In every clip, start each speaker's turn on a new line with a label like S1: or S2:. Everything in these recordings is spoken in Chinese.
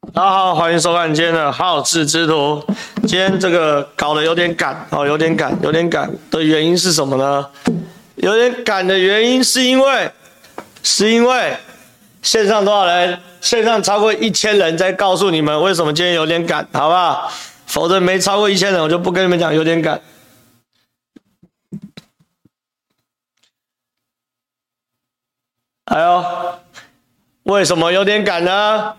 S1: 大家好，欢迎收看今天的好事之徒。今天这个搞得有点赶哦，有点赶，有点赶的原因是什么呢？有点赶的原因是因为，是因为线上多少人？线上超过一千人，在告诉你们为什么今天有点赶，好不好？否则没超过一千人，我就不跟你们讲有点赶。哎呦，为什么有点赶呢？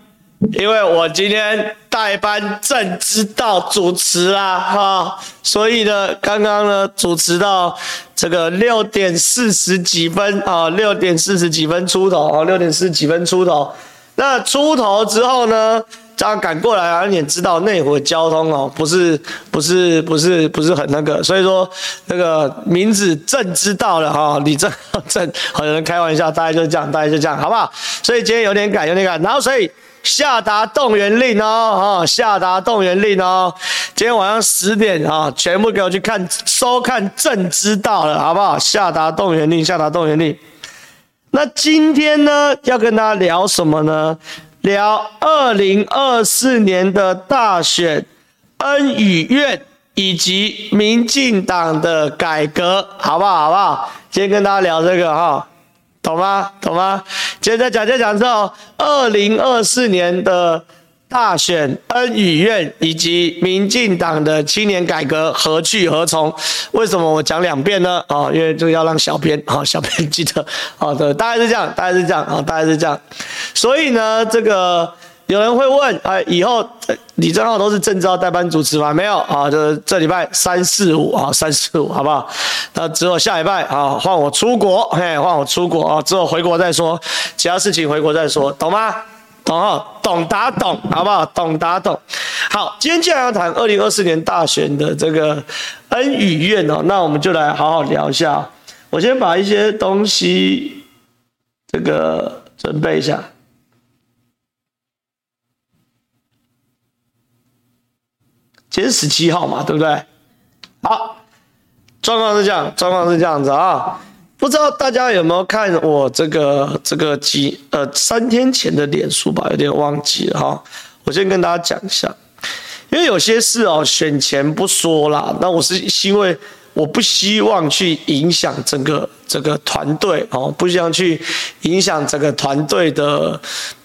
S1: 因为我今天代班正知道主持啦，哈，所以呢，刚刚呢主持到这个六点四十几分啊，六点四十几分出头啊，六点四十几分出头。那出头之后呢，这样赶过来啊，你也知道内湖交通哦，不是不是不是不是很那个，所以说那个名字正知道了哈，李正正，好有人开玩笑，大概就这样，大概就这样，好不好？所以今天有点赶，有点赶，然后所以。下达动员令哦，哈！下达动员令哦，今天晚上十点啊，全部给我去看收看正知道了，好不好？下达动员令，下达动员令。那今天呢，要跟大家聊什么呢？聊二零二四年的大选，恩与怨，以及民进党的改革，好不好？好不好？今天跟大家聊这个哈。懂吗？懂吗？接着讲，就讲到，二零二四年的大选恩与怨，以及民进党的青年改革何去何从？为什么我讲两遍呢？啊，因为这个要让小编啊，小编记得好的，大概是这样，大概是这样啊，大概是这样。所以呢，这个。有人会问，哎，以后李正浩都是正知道代班主持吗？没有啊，就是这礼拜三四五啊，三四五，好不好？那之后下礼拜啊，换我出国，嘿，换我出国啊，之后回国再说，其他事情回国再说，懂吗？懂啊，懂打懂，好不好？懂打懂。好，今天既然要谈二零二四年大选的这个恩与怨哦，那我们就来好好聊一下。我先把一些东西这个准备一下。今天十七号嘛，对不对？好，状况是这样，状况是这样子啊。不知道大家有没有看我这个这个几呃三天前的脸书吧？有点忘记了哈。我先跟大家讲一下，因为有些事哦，选前不说啦。那我是因为我不希望去影响整个这个团队哦，不希望去影响整个团队的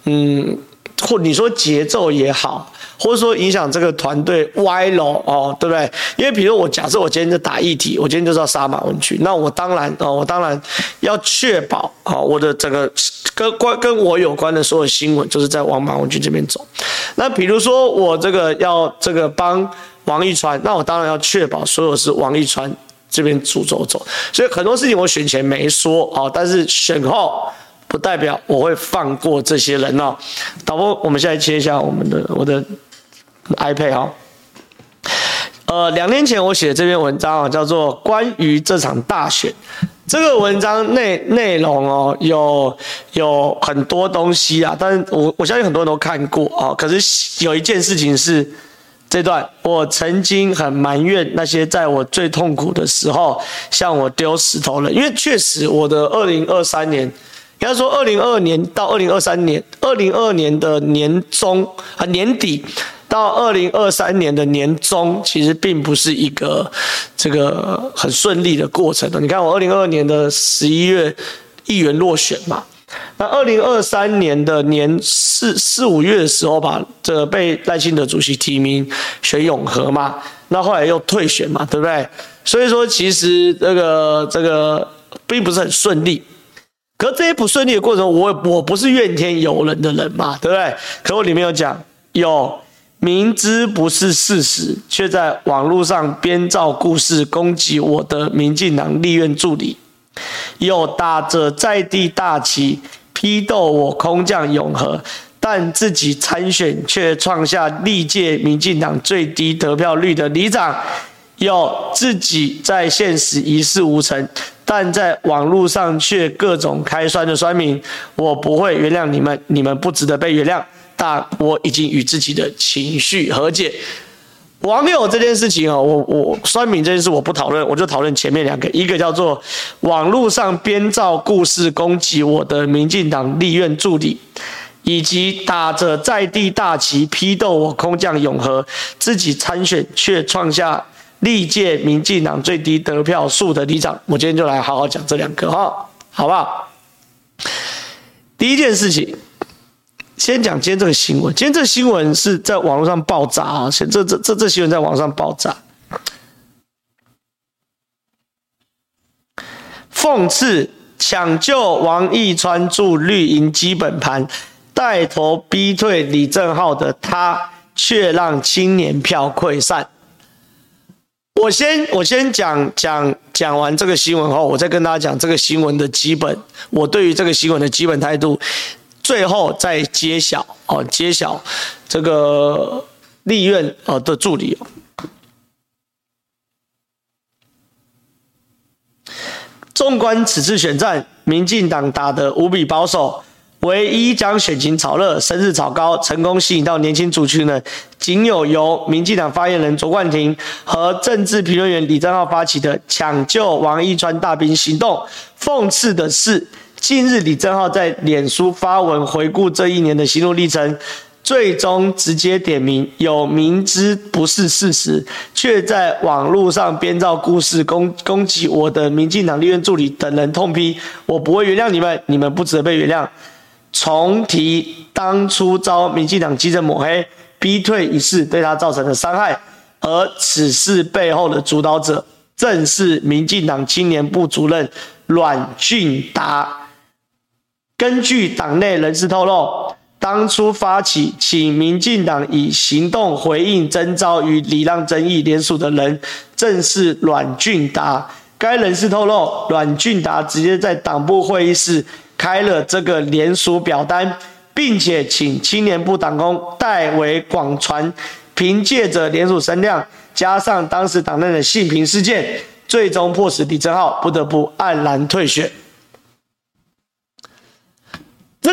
S1: 嗯，或你说节奏也好。或者说影响这个团队歪楼哦，对不对？因为比如我假设我今天就打议题，我今天就是要杀马文君，那我当然哦，我当然要确保啊，我的整个跟关跟我有关的所有新闻，就是在往马文君这边走。那比如说我这个要这个帮王一川，那我当然要确保所有是王一川这边主轴走。所以很多事情我选前没说啊，但是选后不代表我会放过这些人哦。导播，我们现在切一下我们的我的。iPad 哈，呃，两年前我写这篇文章啊，叫做《关于这场大选》。这个文章内内容哦，有有很多东西啊，但是我我相信很多人都看过啊。可是有一件事情是，这段我曾经很埋怨那些在我最痛苦的时候向我丢石头了，因为确实我的二零二三年。应该说，二零二二年到二零二三年，二零二二年的年中啊年底到二零二三年的年中，其实并不是一个这个很顺利的过程的。你看，我二零二二年的十一月议员落选嘛，那二零二三年的年四四五月的时候吧，这被赖清德主席提名选永和嘛，那后来又退选嘛，对不对？所以说，其实这个这个并不是很顺利。可这些不顺利的过程，我我不是怨天尤人的人嘛，对不对？可我里面有讲，有明知不是事实，却在网络上编造故事攻击我的民进党立院助理，有打着在地大旗批斗我空降永和，但自己参选却创下历届民进党最低得票率的里长，有自己在现实一事无成。但在网络上却各种开酸的酸民，我不会原谅你们，你们不值得被原谅。但我已经与自己的情绪和解。网友这件事情啊，我我酸民这件事我不讨论，我就讨论前面两个，一个叫做网络上编造故事攻击我的民进党立院助理，以及打着在地大旗批斗我空降永和，自己参选却创下历届民进党最低得票数的里长。我今天就来好好讲这两个哈，好不好？第一件事情，先讲今天这个新闻。今天这个新闻是在网络上爆炸啊！这这这这新闻在网上爆炸，讽刺抢救王义川住绿营基本盘。带头逼退李正浩的他，却让青年票溃散。我先我先讲讲讲完这个新闻后，我再跟大家讲这个新闻的基本，我对于这个新闻的基本态度，最后再揭晓哦，揭晓这个立院哦的助理。纵观此次选战，民进党打得无比保守。唯一将选情炒热、生日炒高、成功吸引到年轻族群的，仅有由民进党发言人卓冠廷和政治评论员李正浩发起的抢救王义川大兵行动。讽刺的是，近日李正浩在脸书发文回顾这一年的心路历程，最终直接点名有明知不是事实，却在网络上编造故事攻攻击我的民进党立院助理等人痛批：我不会原谅你们，你们不值得被原谅。重提当初遭民进党基层抹黑、逼退一事对他造成的伤害，而此事背后的主导者正是民进党青年部主任阮俊达。根据党内人士透露，当初发起请民进党以行动回应征召与礼让争议联署的人，正是阮俊达。该人士透露，阮俊达直接在党部会议室。开了这个联署表单，并且请青年部党工代为广传，凭借着联署声量，加上当时党内的性平事件，最终迫使李正浩不得不黯然退选。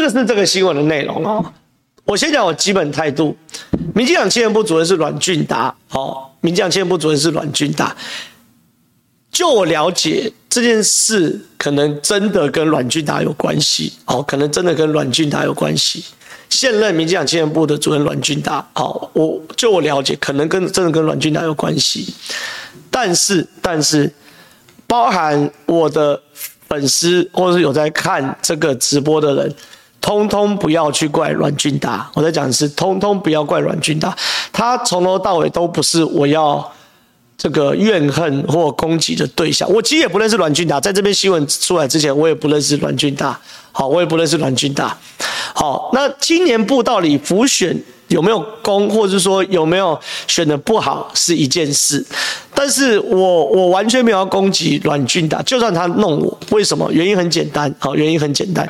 S1: 这是这个新闻的内容哦。我先讲我基本态度，民进党青年部主任是阮俊达，哦，民进党青年部主任是阮俊达。就我了解，这件事可能真的跟阮俊达有关系哦，可能真的跟阮俊达有关系。现任民进党青年部的主任阮俊达，哦，我就我了解，可能跟真的跟阮俊达有关系。但是，但是，包含我的粉丝或者是有在看这个直播的人，通通不要去怪阮俊达。我在讲的是，通通不要怪阮俊达，他从头到尾都不是我要。这个怨恨或攻击的对象，我其实也不认识阮俊达，在这篇新闻出来之前，我也不认识阮俊达。好，我也不认识阮俊达。好，那青年部到底辅选有没有功，或者说有没有选的不好，是一件事。但是我我完全没有要攻击阮俊达，就算他弄我，为什么？原因很简单，好，原因很简单。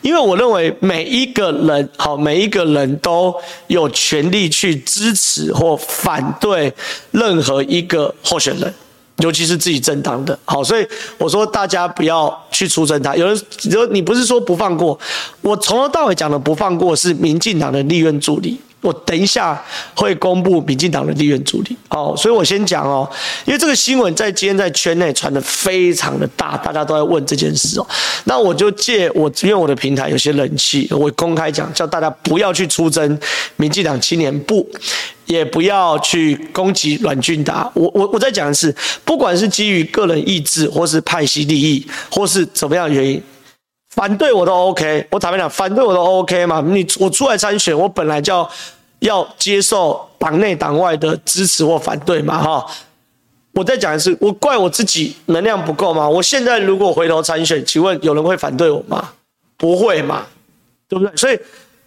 S1: 因为我认为每一个人，好，每一个人都有权利去支持或反对任何一个候选人，尤其是自己政党的，好，所以我说大家不要去出征他。有人有你不是说不放过，我从头到尾讲的不放过是民进党的立院助理。我等一下会公布民进党的立院助理，哦，所以我先讲哦，因为这个新闻在今天在圈内传的非常的大，大家都在问这件事哦，那我就借我因为我的平台有些人气，我公开讲，叫大家不要去出征民进党青年部，也不要去攻击阮俊达，我我我在讲的是，不管是基于个人意志，或是派系利益，或是怎么样原因。反对我都 OK，我坦白讲，反对我都 OK 嘛。你我出来参选，我本来就要要接受党内党外的支持或反对嘛，哈。我再讲一次，我怪我自己能量不够吗？我现在如果回头参选，请问有人会反对我吗？不会嘛，对不对？所以，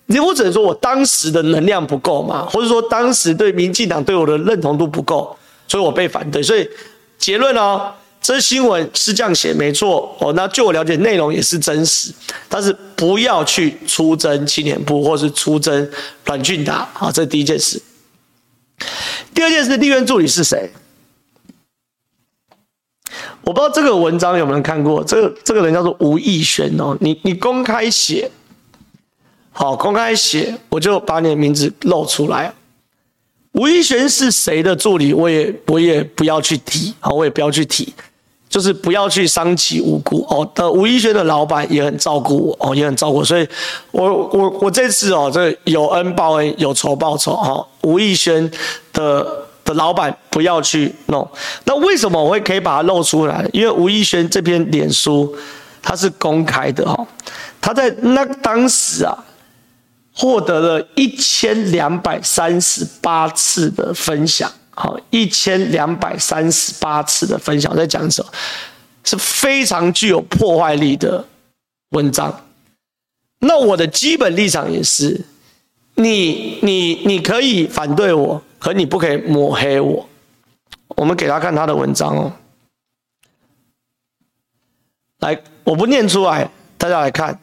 S1: 你我只能说我当时的能量不够嘛，或者说当时对民进党对我的认同度不够，所以我被反对。所以结论哦。这新闻是这样写，没错哦。那据我了解，内容也是真实，但是不要去出征青年部，或是出征阮俊达。好，这是第一件事。第二件事，立院助理是谁？我不知道这个文章有没有看过。这个这个人叫做吴义轩哦。你你公开写，好，公开写，我就把你的名字露出来。吴义轩是谁的助理？我也我也不要去提，好，我也不要去提。就是不要去伤及无辜哦。的吴亦轩的老板也很照顾我哦，也很照顾，所以我我我这次哦，这有恩报恩，有仇报仇哈。吴亦轩的的老板不要去弄。那为什么我会可以把它露出来？因为吴亦轩这篇脸书它是公开的哈，他在那当时啊。获得了一千两百三十八次的分享，好，一千两百三十八次的分享，在讲什么？是非常具有破坏力的文章。那我的基本立场也是，你你你可以反对我，可你不可以抹黑我。我们给他看他的文章哦，来，我不念出来，大家来看。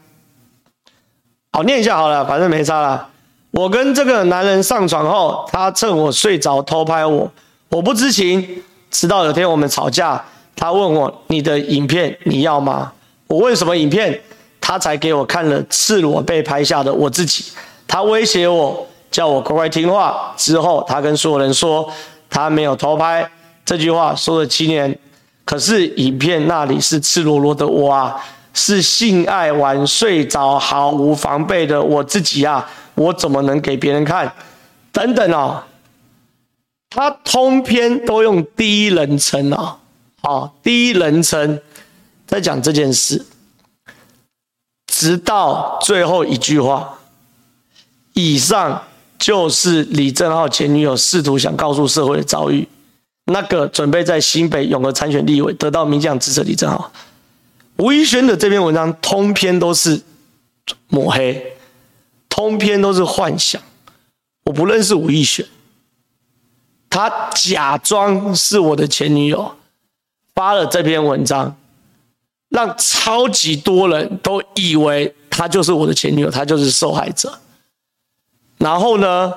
S1: 好，念一下好了，反正没差了。我跟这个男人上床后，他趁我睡着偷拍我，我不知情。直到有天我们吵架，他问我：“你的影片你要吗？”我问什么影片，他才给我看了赤裸被拍下的我自己。他威胁我，叫我乖乖听话。之后他跟所有人说他没有偷拍，这句话说了七年，可是影片那里是赤裸裸的我啊。是性爱完睡着毫无防备的我自己啊，我怎么能给别人看？等等哦，他通篇都用第一人称啊，啊，第一人称在讲这件事，直到最后一句话。以上就是李正浩前女友试图想告诉社会的遭遇。那个准备在新北永和参选立委，得到民进党支持的李正浩。吴亦轩的这篇文章通篇都是抹黑，通篇都是幻想。我不认识吴亦轩，他假装是我的前女友，发了这篇文章，让超级多人都以为他就是我的前女友，他就是受害者。然后呢，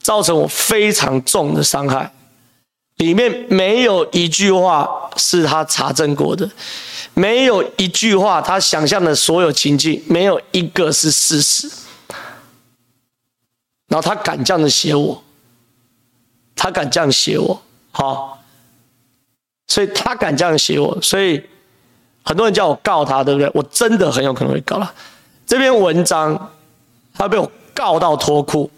S1: 造成我非常重的伤害。里面没有一句话是他查证过的，没有一句话他想象的所有情境，没有一个是事实。然后他敢这样子写我，他敢这样写我，好，所以他敢这样写我，所以很多人叫我告他，对不对？我真的很有可能会告他。这篇文章他被我告到脱裤，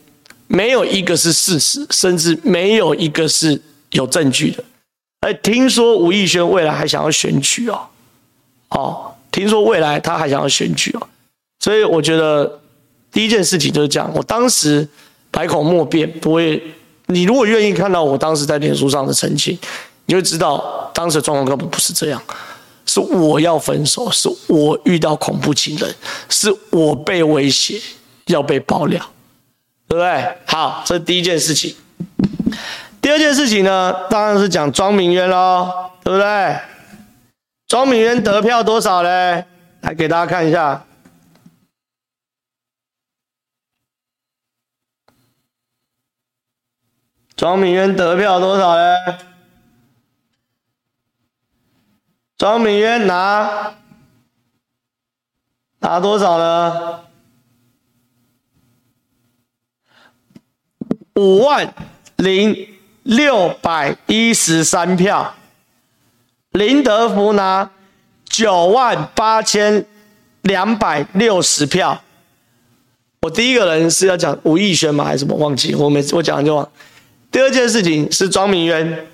S1: 没有一个是事实，甚至没有一个是。有证据的，哎，听说吴亦轩未来还想要选举哦，哦，听说未来他还想要选举哦，所以我觉得第一件事情就是这样。我当时百口莫辩，不会。你如果愿意看到我当时在脸书上的澄清，你就知道当时的状况根本不是这样，是我要分手，是我遇到恐怖情人，是我被威胁要被爆料，对不对？好，这是第一件事情。第二件事情呢，当然是讲庄明渊喽，对不对？庄明渊得票多少嘞？来给大家看一下，庄敏渊得票多少嘞？庄敏渊拿拿多少呢？五万零。六百一十三票，林德福拿九万八千两百六十票。我第一个人是要讲吴亦轩吗？还是什么？忘记我每次我讲就忘。第二件事情是庄明渊，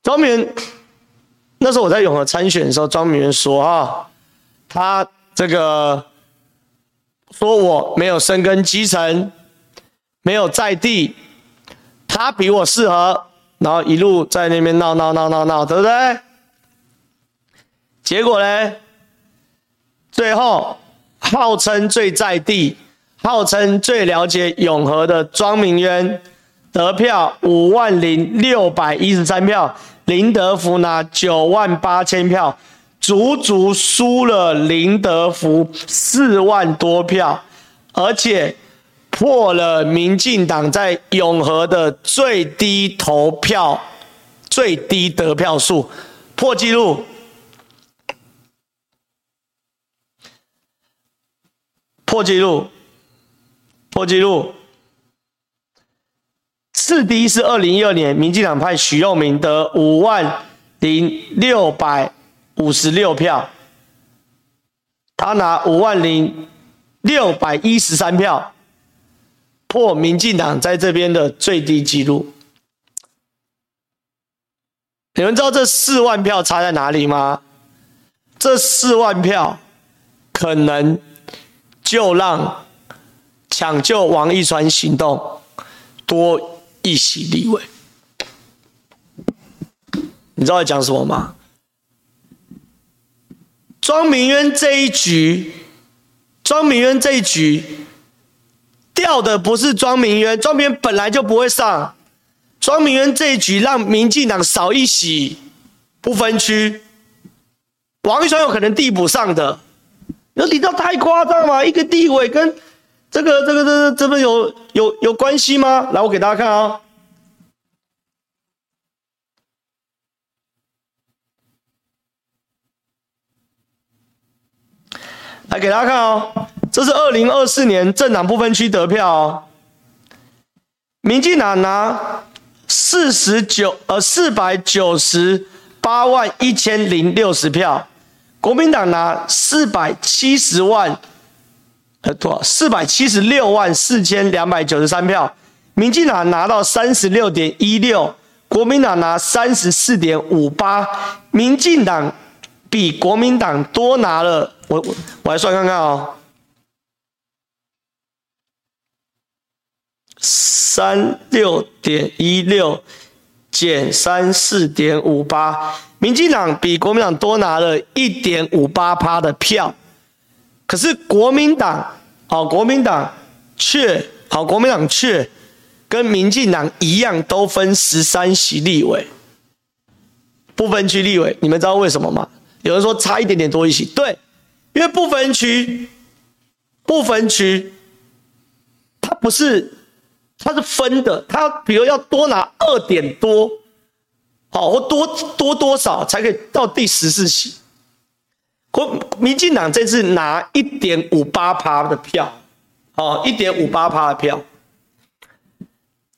S1: 庄明渊那时候我在永和参选的时候，庄明渊说啊，他这个说我没有深耕基层，没有在地。他比我适合，然后一路在那边闹闹闹闹闹，对不对？结果呢？最后号称最在地、号称最了解永和的庄明渊得票五万零六百一十三票，林德福拿九万八千票，足足输了林德福四万多票，而且。破了民进党在永和的最低投票、最低得票数，破纪录，破纪录，破纪录。次低是二零一二年，民进党派许佑明得五万零六百五十六票，他拿五万零六百一十三票，破民进党在这边的最低纪录。你们知道这四万票差在哪里吗？这四万票可能就让抢救王一川行动多一席立委。你知道在讲什么吗？庄明渊这一局，庄明渊这一局掉的不是庄明渊，庄明渊本来就不会上。庄明渊这一局让民进党少一席，不分区，王一川有可能递补上的。你说你知道太夸张吗？一个地委跟这个、这个、这个、这个有有有关系吗？来，我给大家看啊、哦，来给大家看哦，这是二零二四年政党不分区得票哦，民进党拿。四十九呃四百九十八万一千零六十票，国民党拿四百七十万呃多少？四百七十六万四千两百九十三票，民进党拿到三十六点一六，国民党拿三十四点五八，民进党比国民党多拿了我我我来算看看哦。三六点一六减三四点五八，民进党比国民党多拿了一点五八趴的票，可是国民党，好，国民党却，好，国民党却跟民进党一样，都分十三席立委，不分区立委，你们知道为什么吗？有人说差一点点多一席，对，因为不分区，不分区，它不是。它是分的，它比如要多拿二点多，好，或多多多少才可以到第十四席。国民进党这次拿一点五八趴的票，哦，一点五八趴的票，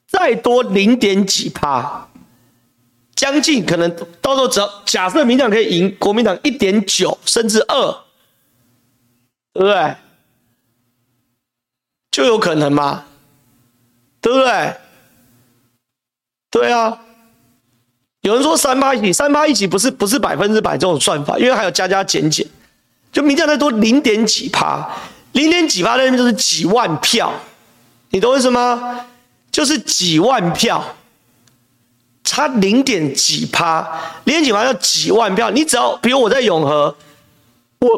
S1: 再多零点几趴，将近可能到时候只要假设民进党可以赢国民党一点九甚至二，对不对？就有可能吗？对不对？对啊，有人说三八一起，三八一起不是不是百分之百这种算法，因为还有加加减减，就民调再多零点几趴，零点几趴那边就是几万票，你懂我意思吗？就是几万票，差零点几趴，零点几趴要几万票，你只要比如我在永和，我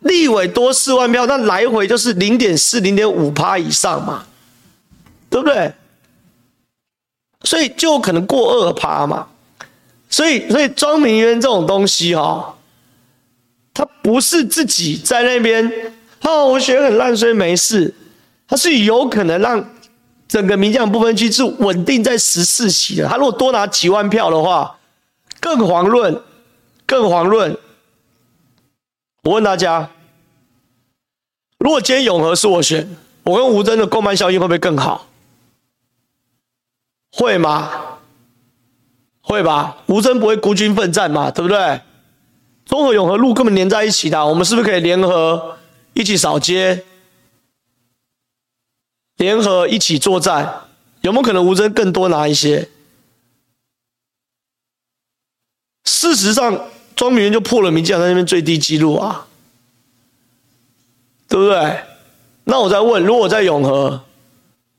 S1: 立委多四万票，那来回就是零点四、零点五趴以上嘛。对不对？所以就可能过二趴嘛。所以，所以庄明渊这种东西哈、哦，他不是自己在那边哦，我选很烂，所以没事。他是有可能让整个民进党不分区是稳定在十四席的。他如果多拿几万票的话，更遑论，更遑论。我问大家，如果今天永和是我选，我跟吴峥的共办效应会不会更好？会吗？会吧，吴峥不会孤军奋战嘛，对不对？中和永和路根本连在一起的，我们是不是可以联合一起扫街，联合一起作战？有没有可能吴峥更多拿一些？事实上，庄明渊就破了民进党在那边最低纪录啊，对不对？那我再问，如果我在永和，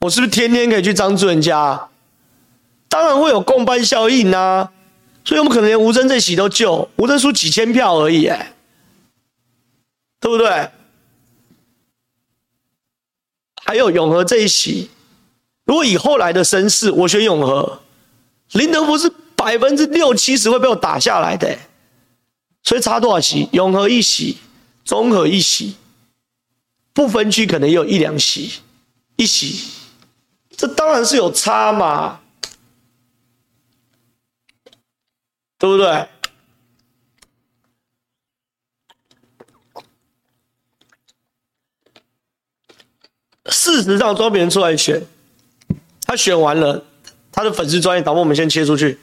S1: 我是不是天天可以去张志文家？当然会有共犯效应呐、所以我们可能连吴峥这席都救，吴峥输几千票而已，哎，对不对？还有永和这一席，如果以后来的声势，我选永和，林德福是百分之六七十会被我打下来的，所以差多少席？永和一席，中和一席，不分区可能也有一两席，一席，这当然是有差嘛。对不对？事实上都别人出来选，他选完了，他的粉丝专业导播我们先切出去。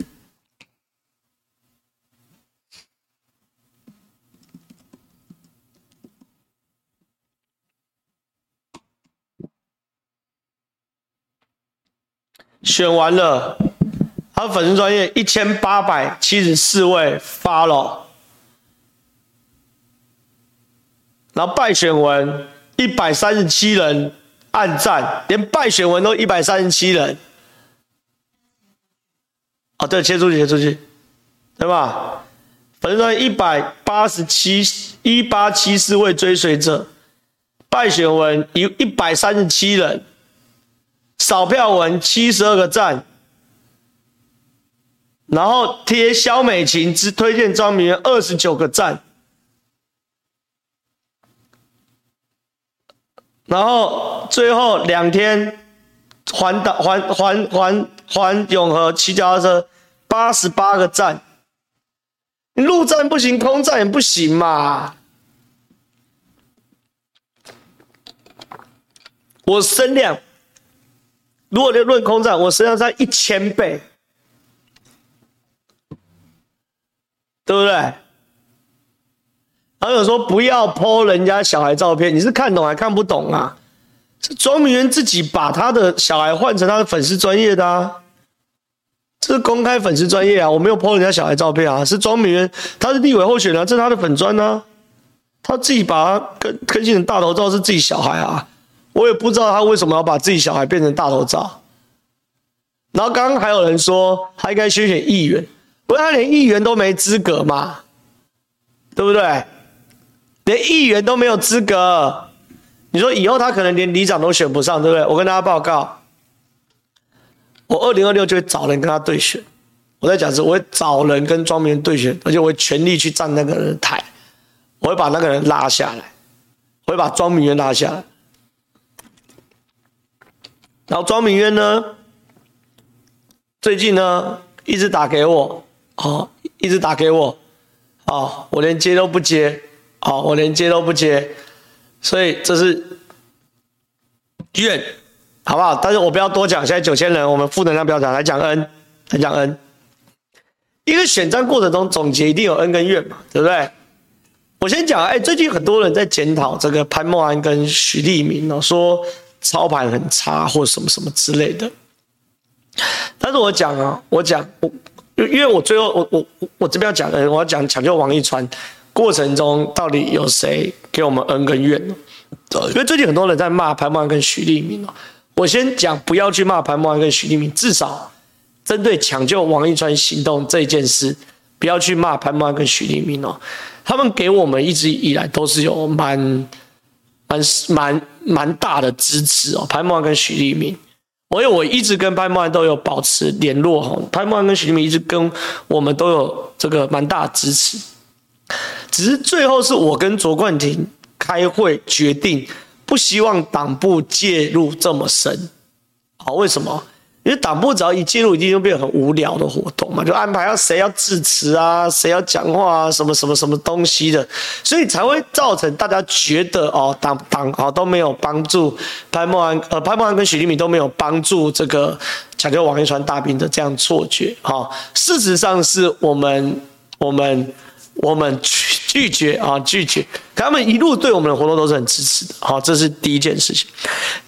S1: 选完了。他粉丝专业一千八百七十四位 follow，然后败选文一百三十七人按赞，连败选文都一百三十七人。哦，对，切出去，切出去，对吧？粉丝专一百八十七一八七四位追随者，败选文一一百三十七人。扫票文七十二个赞，然后贴萧美琴之推荐张明二十九个赞，然后最后两天环岛环环环环永和骑脚踏车八十八个赞，你陆战不行，空战也不行嘛，我身量。如果你论空战，我实际上在一千倍，对不对？还有说不要 po 人家小孩照片，你是看懂还看不懂啊？是庄明渊自己把他的小孩换成他的粉丝专业的啊，这是公开粉丝专业啊，我没有 po 人家小孩照片啊，是庄明渊，他是立委候选人，这是他的粉专呢，他自己把他更更新成大头照是自己小孩啊。我也不知道他为什么要把自己小孩变成大头照，然后刚刚还有人说他应该选选议员，不过他连议员都没资格嘛，对不对？连议员都没有资格，你说以后他可能连里长都选不上，对不对？我跟大家报告，我二零二六就会找人跟他对选，我在讲是，我会找人跟庄明渊对选，而且我会全力去站那个人的台，我会把那个人拉下来，我会把庄明渊拉下来。然后庄明渊呢，最近呢一直打给我，哦，一直打给我，哦，我连接都不接，哦，我连接都不接，所以这是怨，好不好？但是我不要多讲，现在九千人，我们负能量不要讲，来讲恩，来讲恩。一个选战过程中总结一定有恩跟怨嘛，对不对？我先讲，哎，最近很多人在检讨这个潘孟安跟徐立明哦，说。操盘很差，或什么什么之类的。但是我讲啊，我讲我，因为我最后我我我这边要讲的，我要讲抢救王一川过程中到底有谁给我们恩跟怨呢？因为最近很多人在骂潘孟安跟徐立明哦。我先讲，不要去骂潘孟安跟徐立明，至少针对抢救王一川行动这件事，不要去骂潘孟安跟徐立明哦。他们给我们一直以来都是有蛮。蛮蛮蛮大的支持哦，潘孟安跟徐立明，我因为我一直跟潘孟安都有保持联络哈，潘孟安跟徐立明一直跟我们都有这个蛮大的支持，只是最后是我跟卓冠廷开会决定，不希望党部介入这么深，好，为什么？因为党部只要一介入，一定就变得很无聊的活动嘛，就安排要谁要致辞啊，谁要讲话啊，什么什么什么东西的，所以才会造成大家觉得哦，党党哦都没有帮助潘孟安，呃，潘孟安跟许立敏都没有帮助这个抢救王一川大兵的这样错觉，哈、事实上是我们我们。我们拒拒绝啊，拒绝！他们一路对我们的活动都是很支持的，好，这是第一件事情。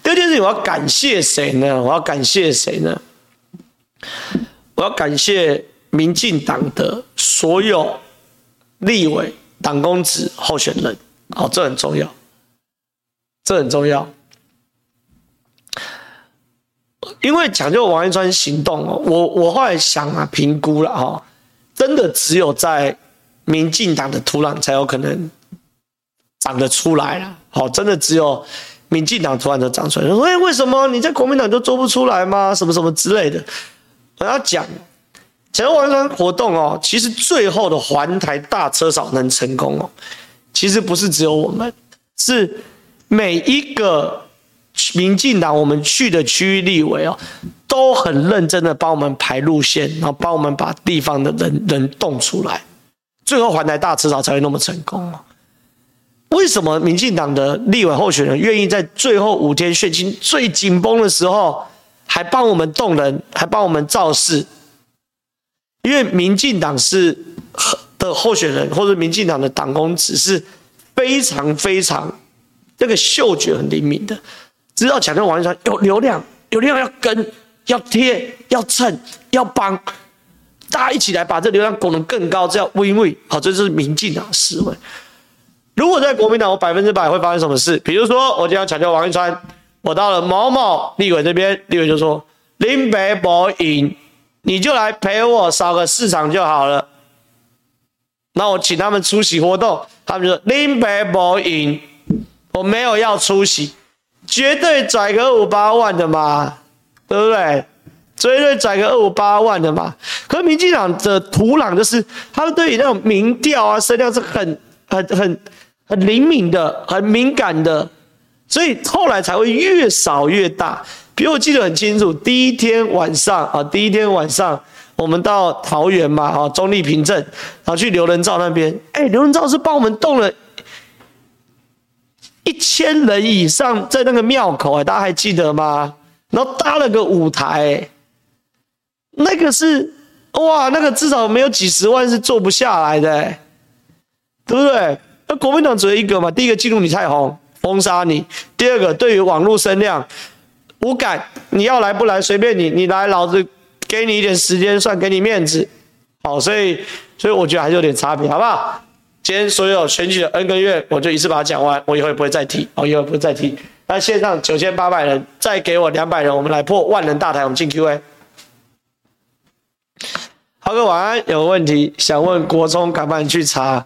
S1: 第二件事情，我要感谢谁呢？我要感谢谁呢？我要感谢民进党的所有立委、党公职候选人，好，这很重要，这很重要。因为抢救王一川行动哦，我我后来想啊，评估了哈，真的只有在。民进党的土壤才有可能长得出来了，好，真的只有民进党土壤才长出来。说，哎，为什么你在国民党就做不出来吗？什么什么之类的。我要讲，抢救王一川活动哦，其实最后的环台大车少能成功哦，其实不是只有我们，是每一个民进党我们去的区域立委哦，都很认真的帮我们排路线，然后帮我们把地方的人人动出来。最后环台大车扫才会那么成功。为什么民进党的立委候选人愿意在最后五天血清最紧绷的时候，还帮我们动人，还帮我们造势？因为民进党是的候选人，或者民进党的党工只是非常非常那个嗅觉很灵敏的，知道抢救王一川有流量，有流量要跟，要贴，要蹭，要帮，大家一起来把这流量拱得更高，这叫 win-win。好，这是民进党思维。如果在国民党，我百分之百会发生什么事？比如说，我今天要抢救王一川，我到了某某立委这边，立委就说林北博赢，你就来陪我扫个市场就好了。那我请他们出席活动，他们就说林北博赢，我没有要出席，绝对拽个五八万的嘛，对不对？绝对拽个二五八万的嘛。可是民进党的土壤就是，他们对于那种民调啊、声量是很、很、很、很灵敏的、很敏感的，所以后来才会越扫越大。比如我记得很清楚，第一天晚上啊，第一天晚上。我们到桃园嘛，啊，中坜平镇，然后去刘人造那边，哎，刘人造是帮我们动了一千人以上在那个庙口，哎，大家还记得吗？然后搭了个舞台，那个是哇，那个至少没有几十万是做不下来的，对不对？那国民党只有一个嘛，第一个记录你太红，封杀你；第二个对于网络声量无感，你要来不来随便你，你来老子。给你一点时间，算给你面子，好，所以所以我觉得还是有点差别，好不好？今天所有选举的 N 个月，我就一次把它讲完，我以后也不会再提，我以后不会再提。那线上九千八百人，再给我两百人，我们来破万人大台，我们进 Q&A。浩哥晚安，有个问题想问国聪，赶快去查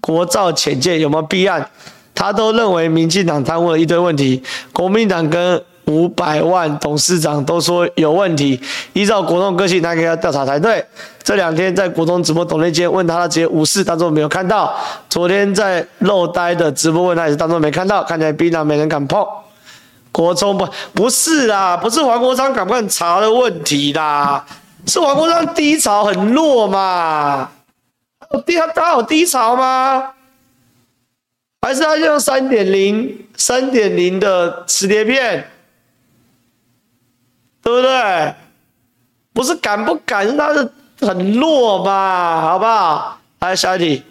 S1: 国造潜舰有没有弊案？他都认为民进党贪污了一堆问题，国民党跟。五百万董事长都说有问题，依照国中个性，他应该要调查才对。这两天在国中直播董内间问他，他直接无视，当中没有看到。昨天在漏呆的直播问他，也是当中没看到。看起来槟榔没人敢碰。国中不不是啦，不是黄国昌敢不敢查的问题啦，是王国昌低潮很弱嘛？低他他有低潮吗？还是他用三点零三点零的磁碟片？对不对？不是敢不敢，是他是很弱嘛，好不好？来下一题。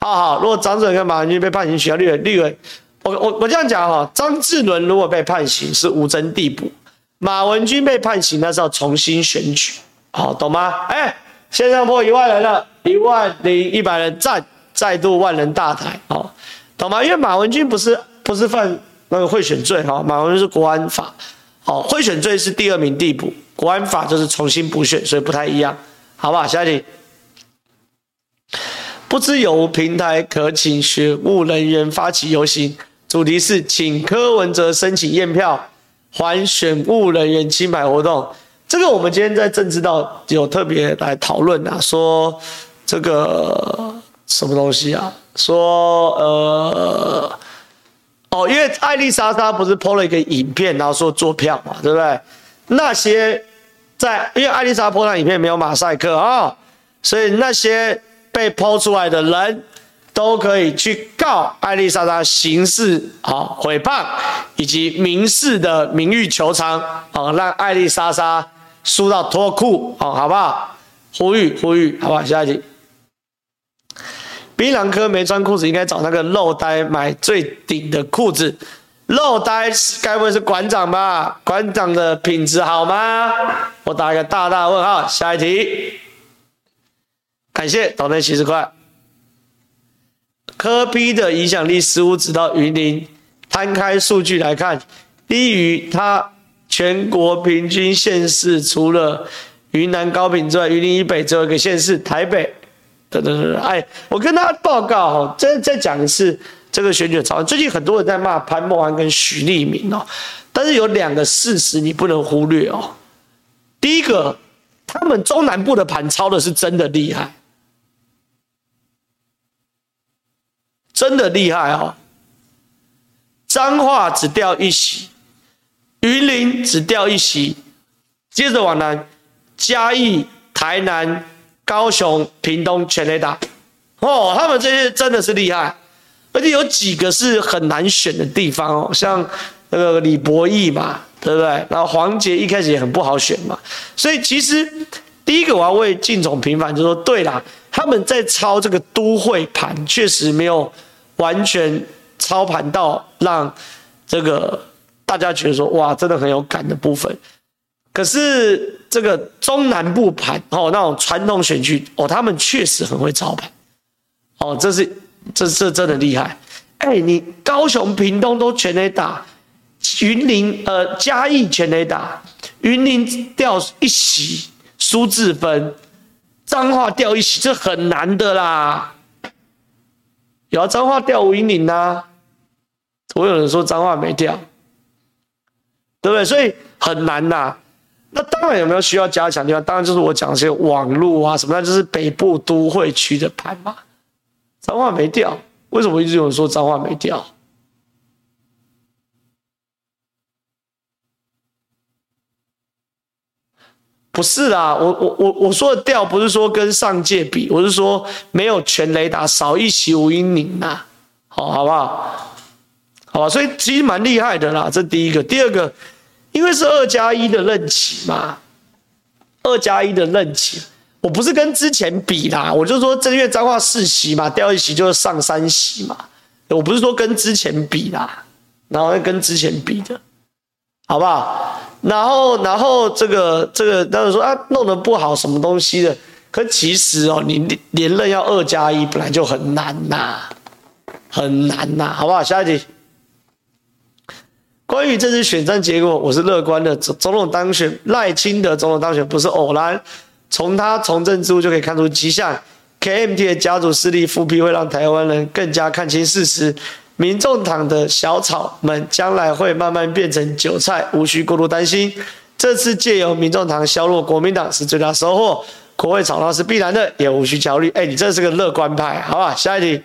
S1: 好好，如果张志伦跟马文君被判刑，取消立委，立委，我我我这样讲哈，张志伦如果被判刑是无证递补，马文君被判刑那是要重新选举，好，懂吗？哎，线上破一万人了，一万零一百人赞，再度万人大台，好，懂吗？因为马文君不是不是犯。那个贿选罪哈，马文君是国安法，好，贿选罪是第二名递补，国安法就是重新补选，所以不太一样，好不好？下一题，不知有无平台可请学务人员发起游行，主题是请柯文哲申请验票，还选务人员清白活动。这个我们今天在政治道有特别来讨论啊，说这个什么东西啊？说呃。哦，因为艾丽莎莎不是 PO 了一个影片，然后说做票嘛，对不对？那些在因为艾丽莎 PO 那影片没有马赛克啊、所以那些被 PO 出来的人都可以去告艾丽莎莎刑事啊诽谤以及民事的名誉求偿啊，让艾丽莎莎输到脱裤啊，好不好？呼吁呼吁，好吧，下一题。槟榔哥没穿裤子，应该找那个漏呆买最顶的裤子。漏呆该不会是馆长吧？馆长的品质好吗？我打一个大大问号。下一题，感谢岛内七十块。科批的影响力似乎直到云林。摊开数据来看，低于他全国平均县市，除了云南高屏之外，云林以北只有一个县市台北。等等等，哎，我跟大家报告哈，再再讲一次这个选举操作。最近很多人在骂潘孟安跟许立明哦，但是有两个事实你不能忽略哦。第一个，他们中南部的盘操的是真的厉害，真的厉害哦。彰化只掉一席，云林只掉一席，接着往南，嘉义、台南。高雄、屏东全雷打，哦，他们这些真的是厉害，而且有几个是很难选的地方哦，像那个李博义嘛，对不对？然后黄杰一开始也很不好选嘛，所以其实第一个我要为竞总平反，就是说对啦，他们在操这个都会盘，确实没有完全操盘到让这个大家觉得说哇，真的很有感的部分。可是这个中南部盘哦，那种传统选区哦，他们确实很会操盘哦，这是这这真的厉害。哎，你高雄、屏东都全垒打，云林呃嘉义全垒打，云林掉一席苏智芬，彰化掉一起，这很难的啦。有啊，彰化掉云林呐，我有人说彰化没掉，对不对？所以很难呐。那当然有没有需要加强的地方？当然就是我讲一些网路啊什么，那就是北部都会区的盘嘛。彰化没掉，为什么一直有人说彰化没掉？不是啦，我我我我说的掉不是说跟上届比，我是说没有全雷达，少一席吴音宁呐，好好不好？好吧，所以其实蛮厉害的啦，这第一个，第二个。因为是二加一的任期嘛，二加一的任期，我不是跟之前比啦，我就说正月彰化四席嘛，掉一席就是上三席嘛，我不是说跟之前比啦，然后跟之前比的，好不好？然后然后这个这个当然说啊，弄得不好什么东西的，可其实哦，你连任要二加一本来就很难呐，很难呐，好不好？下一题。关于这次选战结果，我是乐观的。总总统当选，赖清德总统当选不是偶然，从他从政之路就可以看出迹象。KMT 的家族势力复辟会让台湾人更加看清事实，民众党的小草们将来会慢慢变成韭菜，无需过度担心。这次借由民众党削弱国民党是最大收获，国会吵闹是必然的，也无需焦虑。哎，你这是个乐观派，好吧？下一题。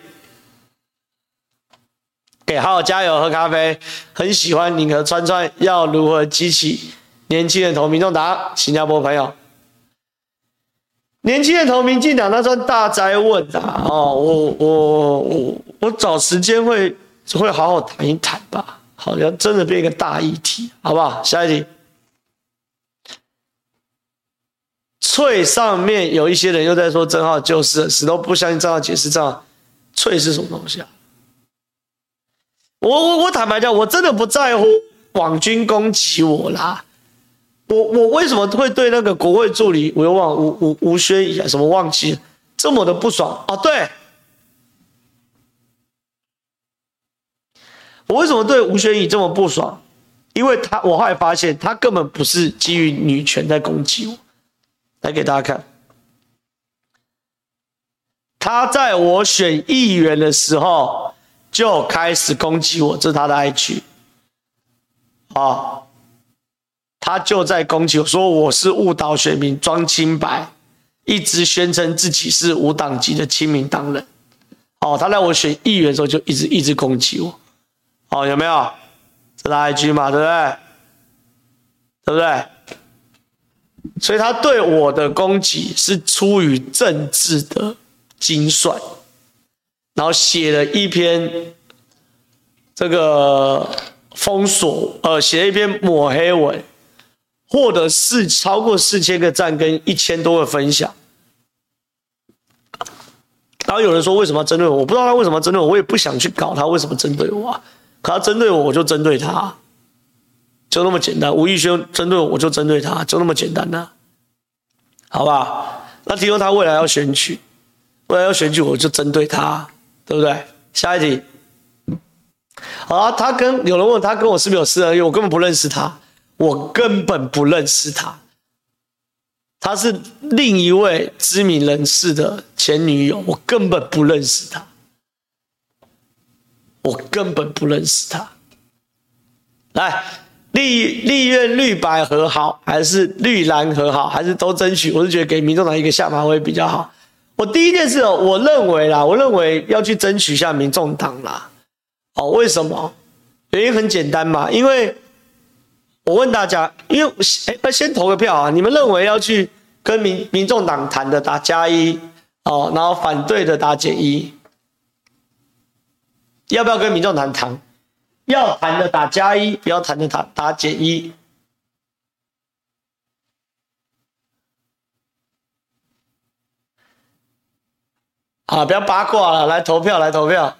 S1: 给好好加油，喝咖啡。很喜欢你和川川，要如何激起年轻人投民众党？新加坡朋友，年轻人投民进党，那算大哉问啊！哦，我我我我找时间会会好好谈一谈吧。好像真的变一个大议题，好不好？下一题。翠上面有一些人又在说正皓就是，死都不相信正皓解释正皓。脆是什么东西啊？我我我坦白讲，我真的不在乎网军攻击我啦。我我为什么会对那个国会助理我又忘吴吴吴宣仪啊什么忘记这么的不爽啊？对，我为什么对吴宣仪这么不爽？因为他我后来发现他根本不是基于女权在攻击我。来给大家看，他在我选议员的时候。就开始攻击我，这是他的 IG，啊，他就在攻击我说我是误导选民装清白，一直宣称自己是无党籍的亲民党人，哦，他在我选议员的时候就一直一直攻击我，哦，有没有？这是 IG 嘛，对不对？对不对？所以他对我的攻击是出于政治的精算。然后写了一篇这个封锁，呃，写了一篇抹黑文，获得四超过四千个赞跟一千多个分享。然后有人说为什么要针对我？我不知道他为什么要针对我，我也不想去搞他为什么针对我。可他针对我，我就针对他，就那么简单。吴义轩针对我，我就针对他，就那么简单呐、啊，好吧？那听说他未来要选举，未来要选举，我就针对他。对不对？下一题。好啊，他跟有人问他跟我是不是有私人恩怨，我根本不认识他，我根本不认识他。他是另一位知名人士的前女友，我根本不认识他，我根本不认识他。来，立立院绿白合好，还是绿蓝和好，还是都争取？我是觉得给民众党一个下马威比较好。我第一件事，我认为啦，我认为要去争取一下民众党啦。哦，为什么？原因很简单嘛，因为我问大家，因为哎，先投个票啊！你们认为要去跟民民众党谈的打加一哦，然后反对的打减一，要不要跟民众谈谈？要谈的打加一，不要谈的打打减一。啊！不要八卦了，来投票，来投票。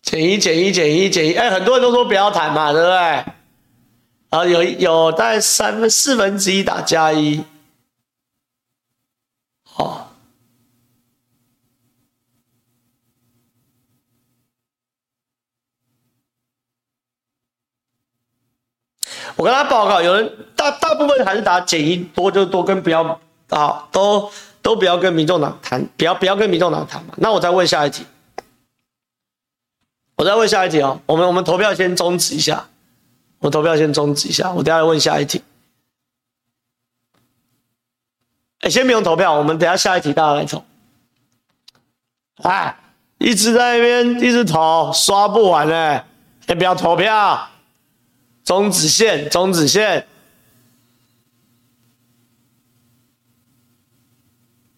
S1: 减一减一减一减一，哎，很多人都说不要谈嘛，对不对？啊有有大概三分四分之一打加一，好。我跟他报告，有人大大部分还是打减一多就多，跟不要啊，都都不要跟民众党谈，不要不要跟民众党谈嘛。那我再问下一题，我再问下一题哦。我们我们投票先终止一下，我投票先终止一下，我等下来问下一题。哎，先不用投票，我们等下下一题大家来投。哎，一直在那边一直投，刷不完呢，先不要投票。终止线，终止线。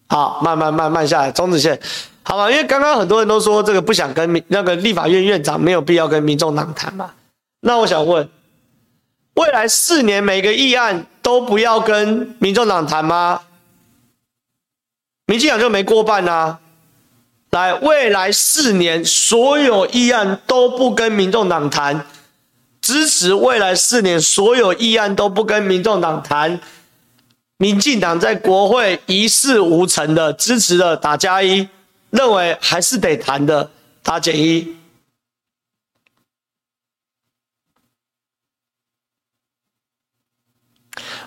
S1: 好，慢慢慢慢下来，终止线，好吧？因为刚刚很多人都说这个不想跟民那个立法院院长没有必要跟民众党谈嘛。那我想问，未来四年每个议案都不要跟民众党谈吗？民进党就没过半、啊。来，未来四年所有议案都不跟民众党谈。支持未来四年所有议案都不跟民众党谈，民进党在国会一事无成的支持的打加一，认为还是得谈的打减一。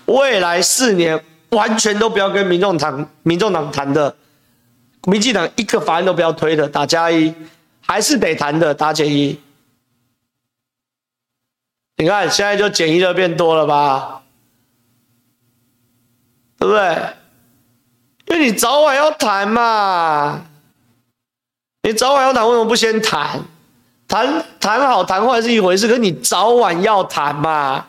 S1: 未来四年完全都不要跟民众谈，民众党谈的，民进党一个法案都不要推的打加一，还是得谈的打减一。你看，现在就减一就变多了吧，对不对？因为你早晚要谈嘛，你早晚要谈，为什么不先谈？谈谈好谈坏是一回事，可是你早晚要谈嘛，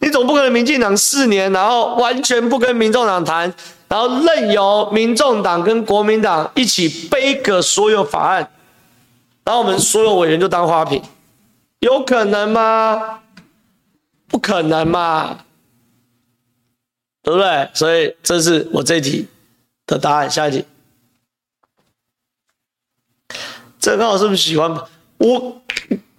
S1: 你总不可能民进党四年，然后完全不跟民众党谈，然后任由民众党跟国民党一起背个所有法案，然后我们所有委员就当花瓶，有可能吗？不可能嘛，对不对？所以这是我这一题的答案。下一题，郑浩是不是喜欢我？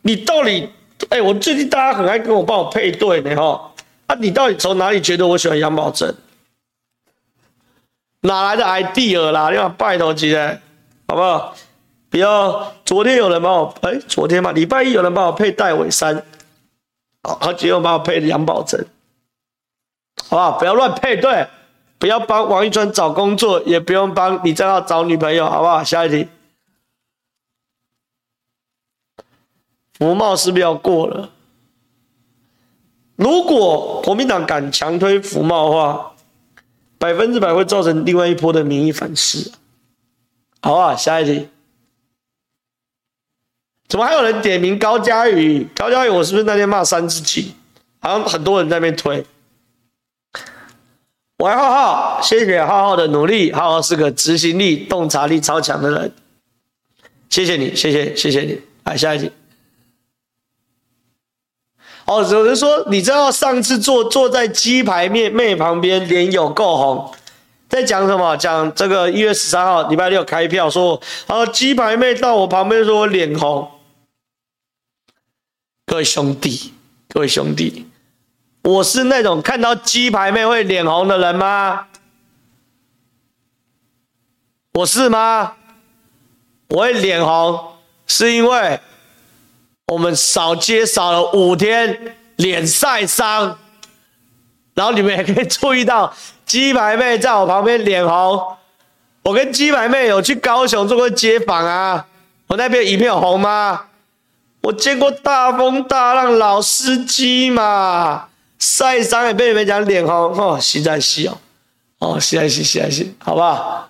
S1: 你到底？哎、我最近大家很爱跟我帮我配对呢，哈。啊，你到底从哪里觉得我喜欢杨宝珍？哪来的 idea 啦？你把拜托起来，好不好？不要，昨天有人帮我，哎、昨天嘛，礼拜一有人帮我配戴伟山。好，好，今天我帮我配杨宝成，好不好？不要乱配对，不要帮王一川找工作，也不用帮李正浩找女朋友，好不好？下一题，服贸是不是要过了？如果国民党敢强推服贸的话，百分之百会造成另外一波的民意反噬，好不好？下一题。怎么还有人点名高嘉宇？高嘉宇，我是不是那天骂三字经？好像很多人在那边推。我爱浩浩，谢谢浩浩的努力。浩浩是个执行力、洞察力超强的人。谢谢你，谢谢，谢谢你。来下一题。哦，有人说你知道上次坐坐在鸡排面妹旁边，脸有够红，在讲什么？讲这个一月十三号礼拜六开票说，然后鸡排妹到我旁边说我脸红。各位兄弟，各位兄弟，我是那种看到鸡排妹会脸红的人吗？我是吗？我会脸红，是因为我们扫街扫了五天，脸晒伤。然后你们也可以注意到，鸡排妹在我旁边脸红。我跟鸡排妹有去高雄做过街访啊，我那边影片红吗？我见过大风大浪老司机嘛，晒伤也被你们讲脸红哦，实在是哦，哦，实在是，实在是，好不好？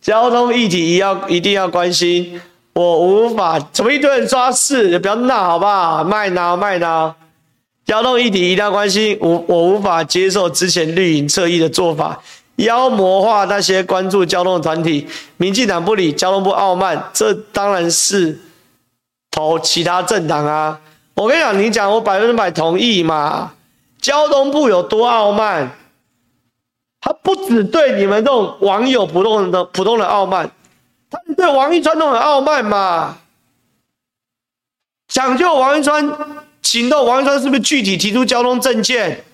S1: 交通议题要一定要关心，我无法怎么一堆人抓事，也不要闹，好不好？卖闹卖闹，交通议题一定要关心，我我无法接受之前绿营侧翼的做法，妖魔化那些关注交通的团体，民进党不理，交通部傲慢，这当然是。投其他政党啊！我跟你讲，你讲我百分之百同意嘛。交通部有多傲慢？他不只对你们这种网友普通人的普通人傲慢，他对王一川都很傲慢嘛。抢救王一川行动，王一川是不是具体提出交通证件？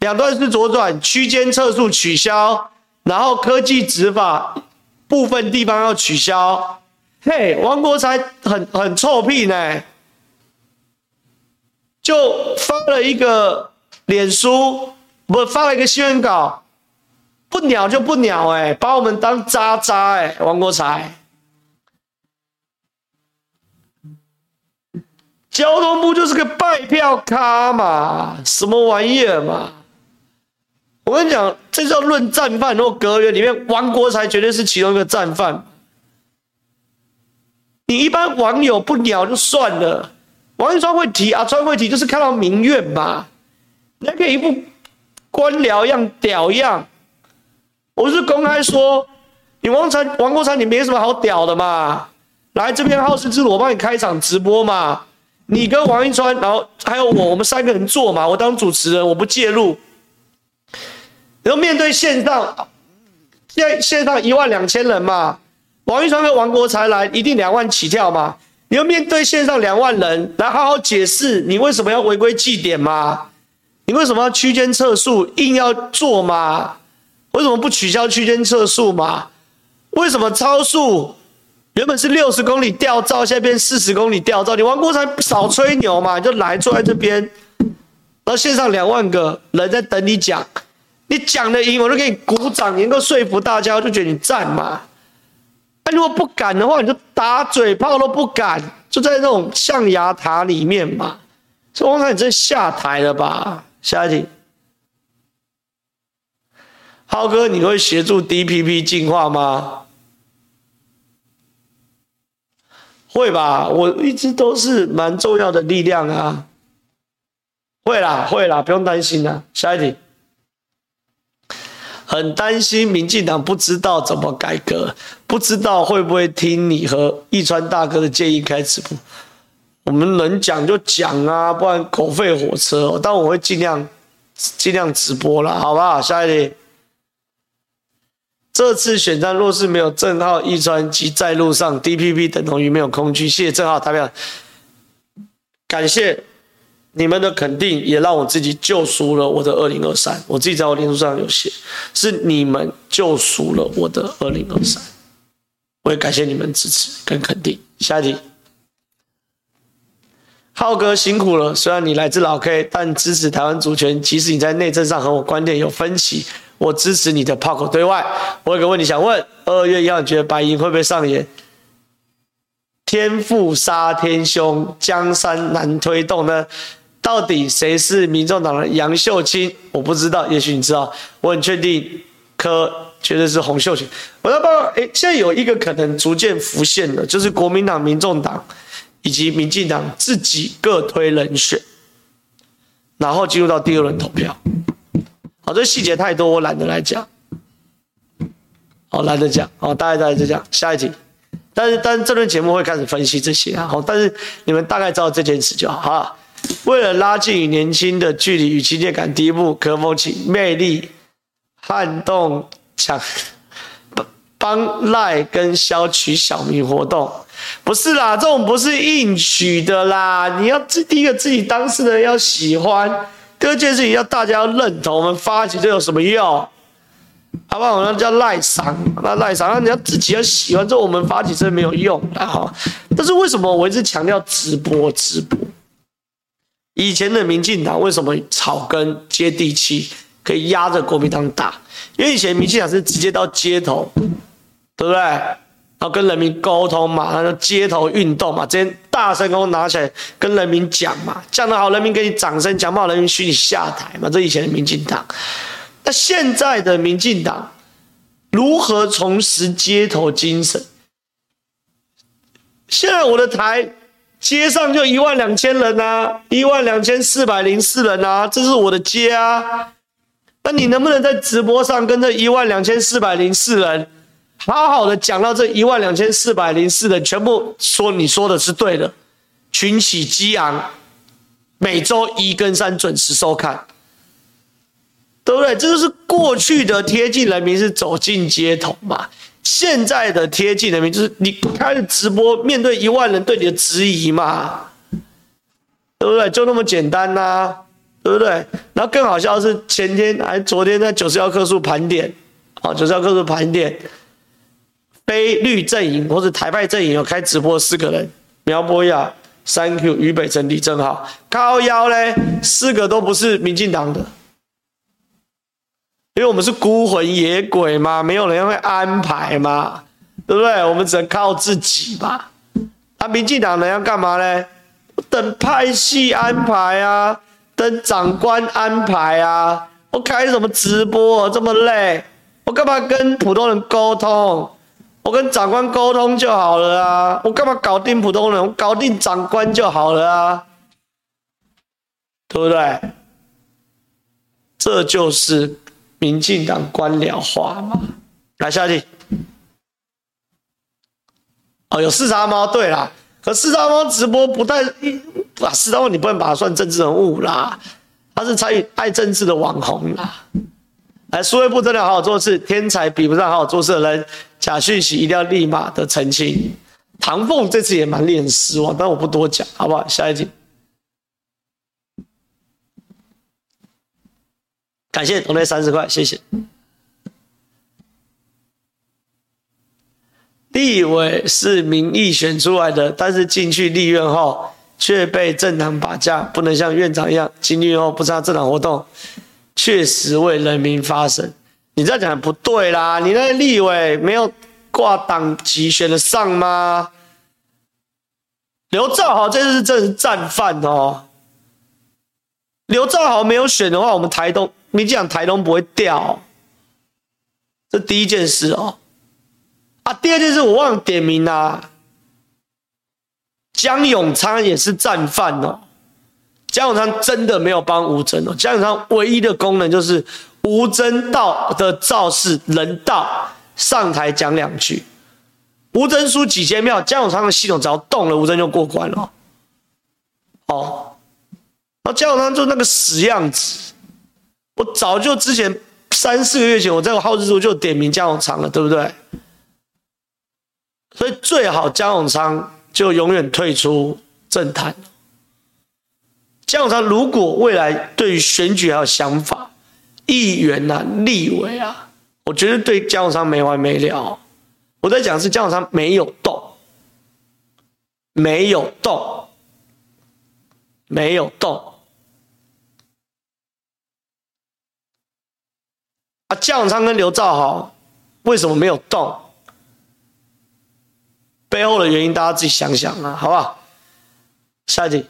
S1: 两段式左转，区间测速取消，然后科技执法部分地方要取消。嘿，王国才很很臭屁呢，就发了一个脸书，不发了一个新闻稿，不鸟就不鸟，哎，把我们当渣渣，哎，王国才。交通部就是个拜票咖嘛，什么玩意儿嘛？我跟你讲，这叫论战犯。然后阁员里面，王国才绝对是其中一个战犯。你一般网友不鸟就算了，王一川会提啊，川会提，就是看到民怨嘛。你还可以一副官僚样屌样。我是公开说，你王才王国材，你没什么好屌的嘛。来这边好事之徒，我帮你开场直播嘛。你跟王一川，然后还有我，我们三个人做嘛。我当主持人，我不介入。然后面对线上，现在线上一万两千人嘛，王一川跟王国才来，一定两万起跳嘛。你要面对线上两万人，来好好解释你为什么要违规记点嘛？你为什么要区间测速硬要做嘛？为什么不取消区间测速嘛？为什么超速？原本是六十公里吊照，现在变四十公里吊照。你王国才少吹牛嘛，你就来坐在这边，然后线上两万个人在等你讲，你讲的赢，我就给你鼓掌，你能够说服大家，我就觉得你赞嘛。那如果不敢的话，你就打嘴炮都不敢，就在那种象牙塔里面嘛。所以王国材，你真下台了吧？下一题，浩哥，你会协助 DPP 进化吗？会吧，我一直都是蛮重要的力量啊。会啦，会啦，不用担心啦。下一题，很担心民进党不知道怎么改革，不知道会不会听你和易川大哥的建议开直播。我们能讲就讲啊，不然狗吠火车喔。但我会尽量尽量直播啦，好不好？下一题。这次选战若是没有正皓、义川及在路上，DPP 等同于没有空军。谢谢正浩代表，感谢你们的肯定，也让我自己救赎了我的二零二三。我自己在我脸书上有写，是你们救赎了我的二零二三。我也感谢你们支持跟肯定。下一题，浩哥辛苦了，虽然你来自老 K，但支持台湾主权，即使你在内政上和我观点有分歧。我支持你的炮口对外。我有个问题想问：二月一号，你觉得白银会不会上演天父杀天兄，江山难推动呢？到底谁是民众党的杨秀清？我不知道，也许你知道。我很确定，柯绝对是洪秀全。我要报告，哎，现在有一个可能逐渐浮现的，就是国民党、民众党以及民进党自己各推人选，然后进入到第二轮投票。好，这细节太多，我懒得来讲。好，懒得讲。好，大概大概就这样。下一题。但是，但是这轮节目会开始分析这些啊。好，但是你们大概知道这件事就好。好，为了拉近与年轻的距离与亲切感，第一步可否请魅力撼动抢帮赖跟消取小民活动？不是啦，这种不是硬取的啦。你要自第一个自己当事人要喜欢。第二件事情要大家要认同，我们发起这有什么用？好不好？那叫赖赏，那赖赏，那你要自己要喜欢，这我们发起这没有用的哈。但是为什么我一直强调直播？直播？以前的民进党为什么草根接地气，可以压着国民党打？因为以前民进党是直接到街头，对不对？然后跟人民沟通嘛，然后街头运动嘛，这些大声公拿起来跟人民讲嘛，讲得好，人民给你掌声；讲不好，人民许你下台嘛。这以前的民进党，那现在的民进党如何重拾街头精神？现在我的台街上就一万两千人啊，一万两千四百零四人啊，这是我的街啊。那你能不能在直播上跟这一万两千四百零四人？好好的讲到这一万两千四百零四人，全部说你说的是对的，群起激昂，每周一跟三准时收看，对不对？这就是过去的贴近人民是走进街头嘛，现在的贴近人民就是你开了直播，面对一万人对你的质疑嘛，对不对？就那么简单呐、对不对？然后更好笑的是，前天还昨天在九十一棵树盘点，啊，九十一棵树盘点，非绿阵营或者台派阵营有开直播四个人，苗博雅、三 Q、于北辰、李正浩，高腰嘞，四个都不是民进党的，因为我们是孤魂野鬼嘛，没有人会安排嘛，对不对？我们只能靠自己嘛。啊，民进党人要干嘛呢？等派系安排啊，等长官安排啊。我开什么直播这么累？我干嘛跟普通人沟通？我跟长官沟通就好了啊。我干嘛搞定普通人？我搞定长官就好了啊，对不对？这就是民进党官僚化嘛。来下一题。哦，有四杀猫，对啦。可四杀猫直播不太，啊，四杀猫你不能把它算政治人物啦，他是参与爱政治的网红啦。来，数位部真的好好做事，天才比不上好好做事的人，假讯息一定要立马的澄清。唐凤这次也蛮令人失望，但我不多讲，好不好？下一集。感谢同类三十块，谢谢。立委是民意选出来的，但是进去立院后却被政党绑架，不能像院长一样进立院后不参加政党活动，确实为人民发声。你这样讲不对啦，你那立委没有挂党籍选得上吗？刘兆豪这次是真是战犯哦。刘兆豪没有选的话，我们台东，你讲台东不会掉，这第一件事哦。啊，第二件事我忘了点名啦、啊。江永昌也是战犯哦。江永昌真的没有帮吴峥哦。江永昌唯一的功能就是吴峥到的造势人到上台讲两句。吴峥输几千票，江永昌的系统只要动了，吴峥就过关了。哦，那江永昌就那个死样子。我早就之前三四个月前，我在我号志处就点名江永昌了，对不对？所以最好江永昌就永远退出政坛。江永昌如果未来对于选举还有想法，议员啊、立委啊，我觉得对江永昌没完没了。我在讲是江永昌没有动，没有动，没有动。啊，江永昌跟刘兆豪为什么没有动？背后的原因，大家自己想想啊，好不好？下一题，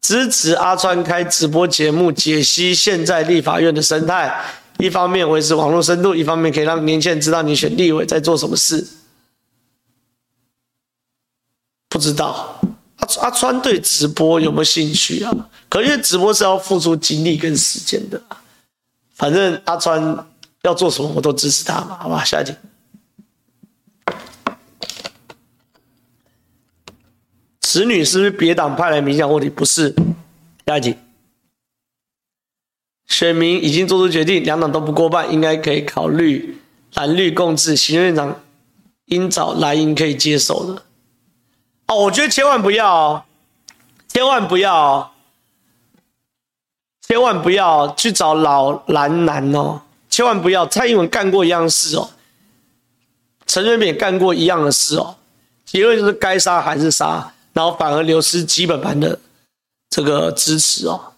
S1: 支持阿川开直播节目解析现在立法院的生态，一方面维持网络深度，一方面可以让年轻人知道你选立委在做什么事。不知道阿川对直播有没有兴趣啊？可因为直播是要付出精力跟时间的，反正阿川。要做什么我都支持他嘛，好吧？下一题，此女是不是别党派来民调卧底？不是。下一题，选民已经做出决定，两党都不过半，应该可以考虑蓝绿共治。行政院长应找蓝营可以接手的。哦，我觉得千万不要，千万不要，千万不要去找老蓝男哦。千万不要，蔡英文干过一样事哦，陈水扁干过一样的事哦，结论就是该杀还是杀，然后反而流失基本盘的这个支持哦。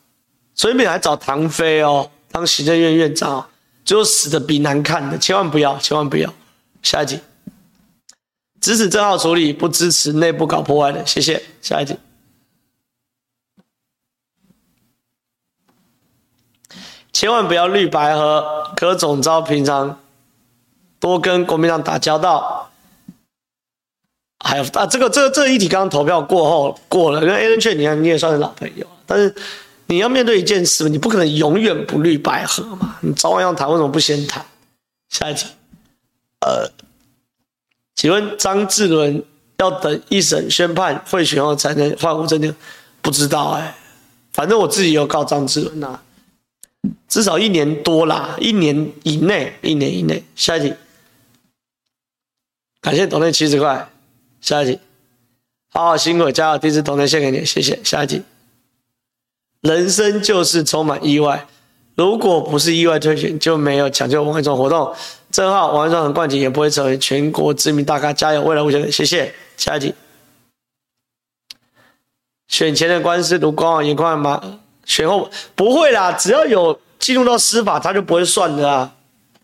S1: 陈水扁还找唐飞哦当行政院院长哦，最后死的比难看的，千万不要，千万不要。下一集，支持正皓处理，不支持内部搞破坏的，谢谢。下一题。千万不要绿白合，柯总招平常多跟国民党打交道。还有啊，这个这个这个议题刚刚投票过后过了，跟 Alan 劝你看你也算是老朋友，但是你要面对一件事，你不可能永远不绿白合嘛，你早晚要谈，为什么不先谈？下一题，呃，请问张志伦要等一审宣判会选后才能换吴峥的？不知道哎、反正我自己有告张志伦呐。至少一年多啦，一年以内，一年以内。下一题，感谢董内七十块。下一题，好好辛苦，加油！第一次同台献给你，谢谢。下一题，人生就是充满意外，如果不是意外退选，就没有抢救王一中活动。正好王一中很冠军，也不会成为全国知名大咖。加油，未来无限，谢谢。下一题，选前的官司如官网严宽吗？选后不会啦，只要有进入到司法，他就不会算的啊，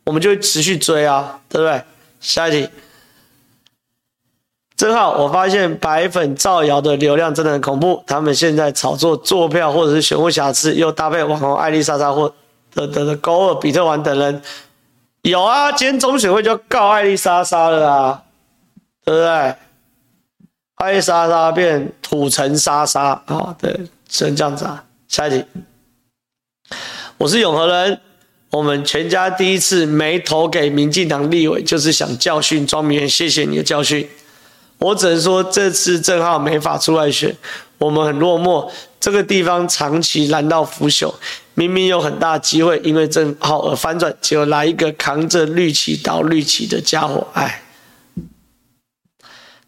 S1: 我们就会持续追啊，对不对？下一题。正好我发现白粉造谣的流量真的很恐怖，他们现在炒作坐票或者是选务瑕疵，又搭配网红艾丽莎莎或的的的高尔比特王等人，有啊，今天中选会就告艾丽莎莎了啊，对不对？艾丽莎莎变土城莎莎啊，对，只能这样子啊。下一题，我是永和人，我们全家第一次没投给民进党立委，就是想教训庄明远，谢谢你的教训。我只能说，这次正皓没法出来选，我们很落寞。这个地方长期蓝到腐朽，明明有很大机会，因为正皓而翻转，结果来一个扛着绿旗倒绿旗的家伙。哎，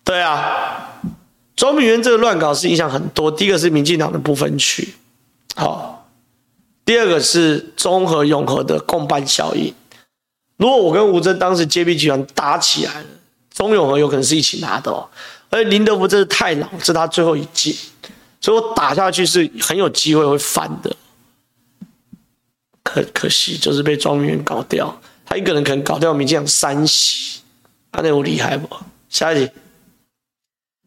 S1: 对啊，庄明渊这个乱搞是影响很多。第一个是民进党的不分区，好，第二个是中和永和的共办效应。如果我跟吴峥当时接臂集团打起来了。中永和有可能是一起拿的哦，而林德福真是太老，这是他最后一届，所以我打下去是很有机会会翻的。可可惜就是被庄明渊搞掉，他一个人可能搞掉民进党三席，他那有厉害不？下一集，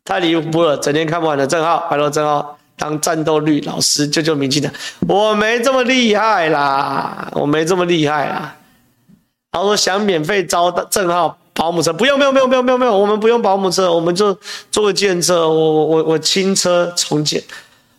S1: 太离谱了，整天看不完的正皓，拜托正皓当战斗率老师救救民进党，我没这么厉害啦，我没这么厉害啦。他说想免费招正皓。保姆车不用，不用，不用，不用，不用，我们不用保姆车，我们就坐个计程车，我我我轻车重建。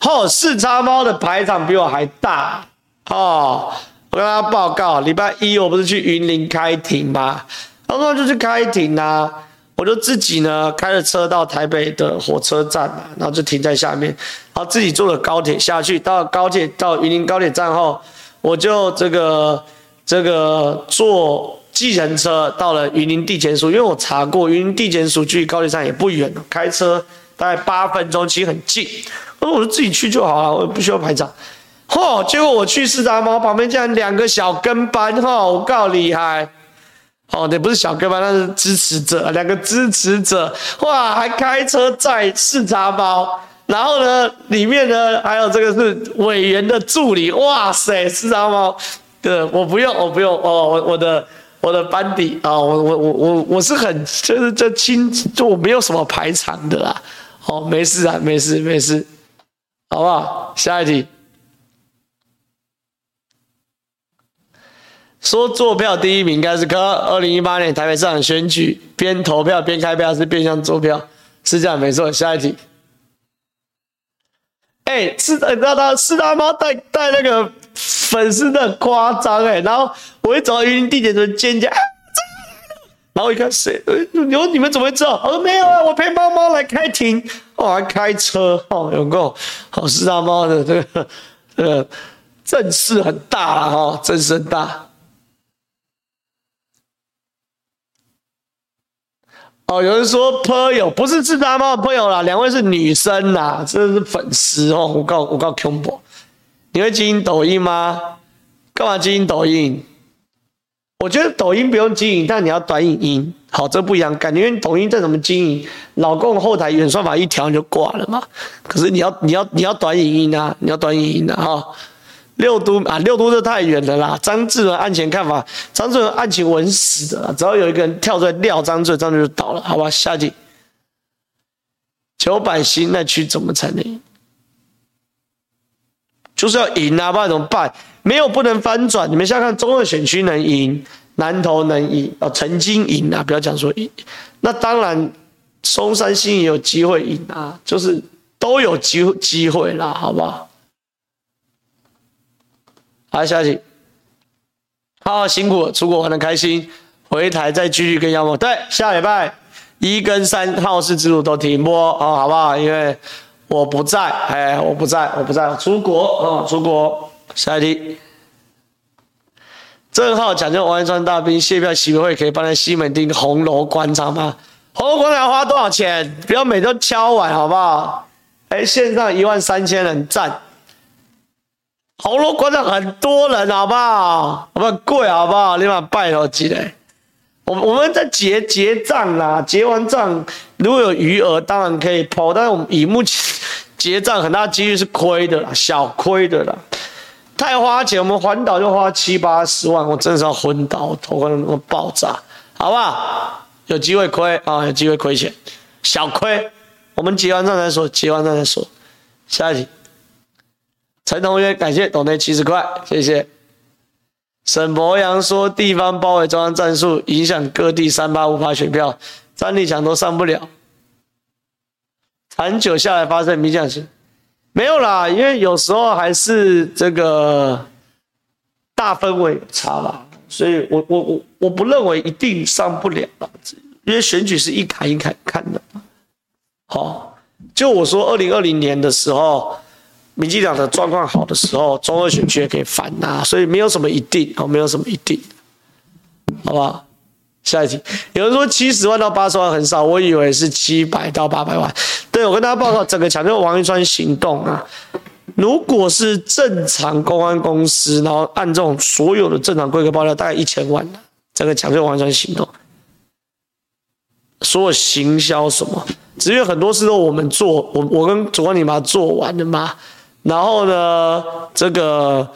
S1: 哦，四叉猫的排场比我还大哦！我跟大家报告，礼拜一我不是去云林开庭吗？然后就去开庭啊，我就自己呢开着车到台北的火车站嘛，然后就停在下面，然后自己坐了高铁下去，到高铁到云林高铁站后，我就这个这个坐。计程车到了云林地检署，因为我查过云林地检署距离高铁站也不远，开车大概八分钟，其实很近。我说我就自己去就好了，我不需要排长。嚯！结果我去四大猫旁边竟然两个小跟班，哈，我够厉害。哦，那不是小跟班，那是支持者，两个支持者，哇，还开车载四大猫，然后呢，里面呢还有这个是委员的助理，哇塞，四大猫，对，我不用，我不用，哦，我我的。我的班底啊，我我我我我是很就是这亲，就我没有什么排场的啦。哦，没事啊，没事没事，好不好？下一题，说作票第一名应该是柯。二零一八年台北市长选举，边投票边开票是变相作票，是这样没错。下一题，哎、是你知道他四大猫带带那个。粉丝的夸张哎，然后我一走到云林地检的尖叫，啊、然后一看谁？你说你们怎么会知道？我说没有啊，我陪猫猫来开庭，我还开车哦，有够好是大猫的这个这个阵势很大了哈，阵势很大。哦，有人说朋友不是自大猫的朋友啦，两位是女生呐，这是粉丝哦，我告我告 combo。你会经营抖音吗？干嘛经营抖音？我觉得抖音不用经营，但你要短影音，好，这不一样感觉。因为抖音再怎么经营，老公后台演算法一调你就挂了嘛。可是你要你要你要短影音啊，你要短影音的哈、六都啊，六都这太远了啦。张志文案前看法，张志文案前稳死的，只要有一个人跳出来撂张志文，张志文就倒了，好吧？下集九百新那区怎么才能赢？就是要赢啊，不然怎么办？没有不能翻转。你们现在看中二选区能赢，南投能赢哦，曾经赢啊，不要讲说赢。那当然，松山新也有机会赢啊，就是都有机机会啦，好不好？好，下集，好，好辛苦，出国玩的开心，回台再继续跟妖魔。对，下礼拜一跟三号式之路都停播哦，好不好？因为。我不在，哎，我不在，我不在，出国，哦，出国。下一题，正皓讲究王一川大兵谢票，喜委会可以办在西门町红楼广场吗？红楼广场花多少钱？不要每周敲碗好不好？哎，线上一万三千人赞。红楼广场很多人好不好？我们贵好不好？立马拜托起来。我我们在结结账啦，结完账如果有余额，当然可以抛。但是我们以目前结账，很大几率是亏的啦，小亏的啦。太花钱，我们环岛就花七八十万，我真的是要昏倒，我头可能爆炸，好不好？有机会亏啊，有机会亏钱，小亏。我们结完账再说，结完账再说。下一题，陈同学，感谢董内七十块，谢谢。沈博阳说，地方包围中央战术影响各地三八五八选票，战力强都上不了。长久下来发生民进党没有啦，因为有时候还是这个大氛围差吧。所以我我我我不认为一定上不了了，因为选举是一坎一坎看的。好，就我说二零二零年的时候，民进党的状况好的时候，中二选区也可以反呐，所以没有什么一定，哦，没有什么一定，好不好？下一题，有人说七十万到八十万很少，我以为是七百到八百万。对，我跟大家报告，整个抢救王一川行动啊。如果是正常公安公司，然后按这种所有的正常规格爆料，大概一千万。整个抢救完全行动，所有行销什么，只有很多事都我们做，我我跟主管你把它做完了嘛。然后呢，这个。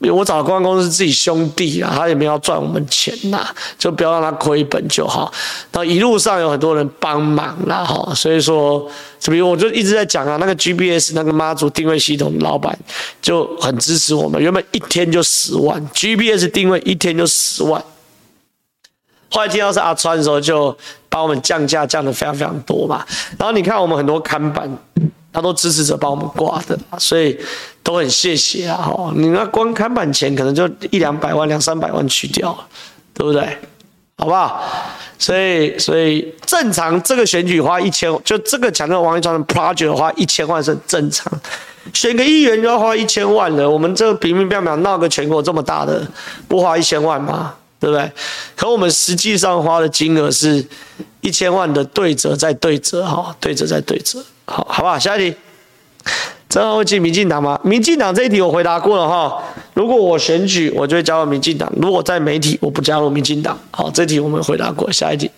S1: 我找公关公司自己兄弟啊，他也没有要赚我们钱呐，就不要让他亏本就好。然后一路上有很多人帮忙啦，哈，所以说，比如我就一直在讲啊，那个 GPS 那个妈祖定位系统老板就很支持我们，原本一天就十万，GPS 定位一天就十万，后来听到是阿川的时候，就把我们降价降得非常非常多嘛。然后你看我们很多看板。他都支持者帮我们挂的，所以都很谢谢啊！哈，你那光看板钱可能就一两百万、两三百万去掉，对不对？好不好？所以，所以正常这个选举花一千，就这个强调王一川的 project 花一千万是很正常。选个议员就要花一千万了，我们这平平平平闹个全国这么大的，不花一千万吗？对不对？可我们实际上花的金额是一千万的对折再对折，哈，对折再对折。好，好不好？下一题，真的会进民进党吗？民进党这一题我回答过了哈。如果我选举，我就会加入民进党；如果在媒体，我不加入民进党。好，这题我们回答过。下一题，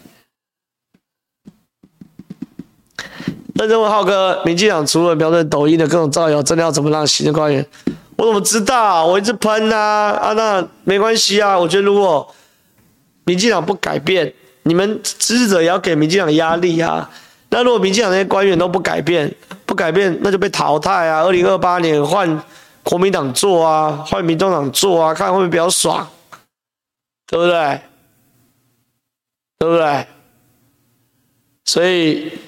S1: 认真问浩哥，民进党除了标准抖音的各种造谣，真的要怎么让行政官员？我怎么知道？我一直喷啊啊，那没关系啊。我觉得如果民进党不改变，你们支持者也要给民进党压力啊。那如果民进党那些官员都不改变，不改变，那就被淘汰啊！二零二八年换国民党做啊，换民众党做啊，看会不会比较爽，对不对？对不对？所以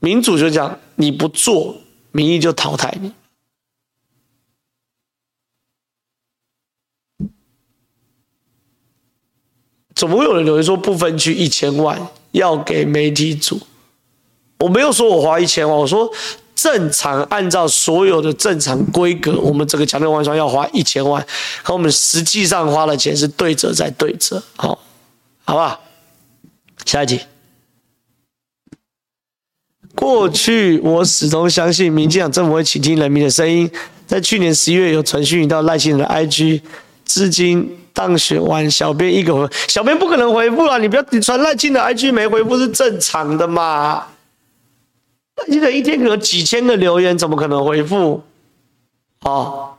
S1: 民主就讲，你不做，民意就淘汰你。怎么会有人留言说不分区一千万要给媒体组？我没有说我花一千万，我说正常按照所有的正常规格，我们这个抢救完双要花一千万，和我们实际上花的钱是对折再对折，好，好不好？下一题。过去我始终相信民进党政府会倾听人民的声音，在去年十一月有传讯到赖清德的 IG，至今当选完，小编一个回，小编不可能回复了，你不要你传赖清德 IG 没回复是正常的嘛？记得一天可能几千个留言，怎么可能回复？哦，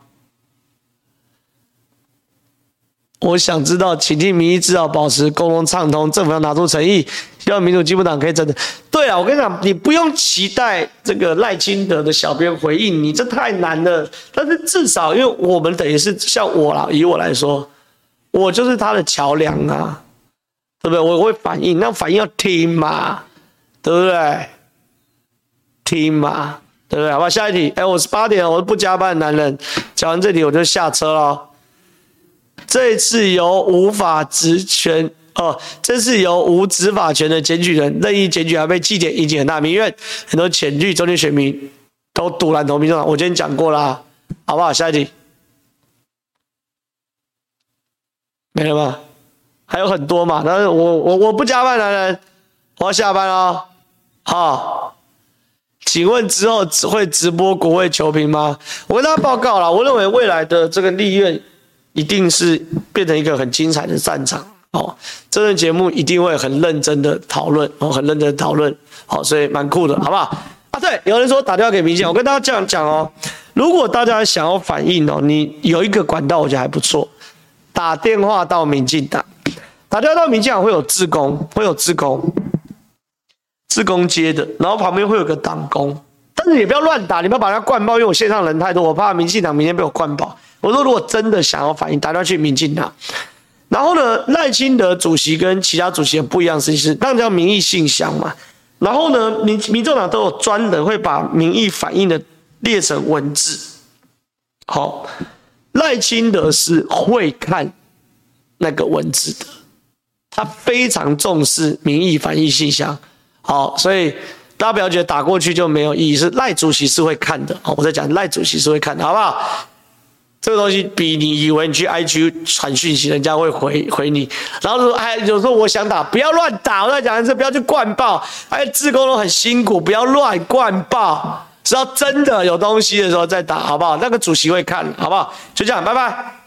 S1: 我想知道，请听民意至少保持沟通畅通，政府要拿出诚意，希望民主进步党可以真的。对啊，我跟你讲，你不用期待这个赖清德的小编回应你，这太难了。但是至少，因为我们等于是像我啦，以我来说，我就是他的桥梁啊，对不对？我会反应，那反应要听嘛，对不对？听嘛，对不对？好吧，下一题。哎，我是八点，我是不加班的男人。讲完这题我就下车了。这次由无法职权哦，这次由无执法权的检举人任意检举，还被记点引起很大民怨，很多浅绿中间选民都赌烂投民众。我今天讲过了，好不好？下一题。没了吗？还有很多嘛，但是我我我不加班男人。我要下班了。好，请问之后只会直播国会球评吗？我跟大家报告了，我认为未来的这个立院一定是变成一个很精彩的战场。哦，这个节目一定会很认真的讨论，哦，很认真讨论，好，所以蛮酷的，好不好？啊，对，有人说打电话给民进，我跟大家这样讲哦，如果大家想要反映哦，你有一个管道，我觉得还不错，打电话到民进党，打电话到民进党会有自工，会有自工，自工接的，然后旁边会有个党工，但是也不要乱打，你不要把它灌爆，因为我线上人太多，我怕民进党明天被我灌爆。我说如果真的想要反映，打电话去民进党。然后呢，赖清德主席跟其他主席不一样，是是那叫民意信箱嘛。然后呢，民民众党都有专人会把民意反映的列成文字。好，赖清德是会看那个文字的，他非常重视民意反映信箱。好，所以大家不要觉得打过去就没有意义，是赖主席是会看的。好，我在讲赖主席是会看的，好不好？这个东西比你以为你去 IG 传讯息，人家会回回你。然后说，哎，有时候我想打，不要乱打。我在讲的是不要去灌爆，哎，志工都很辛苦，不要乱灌爆。只要真的有东西的时候再打，好不好？那个主席会看，好不好？就这样，拜拜。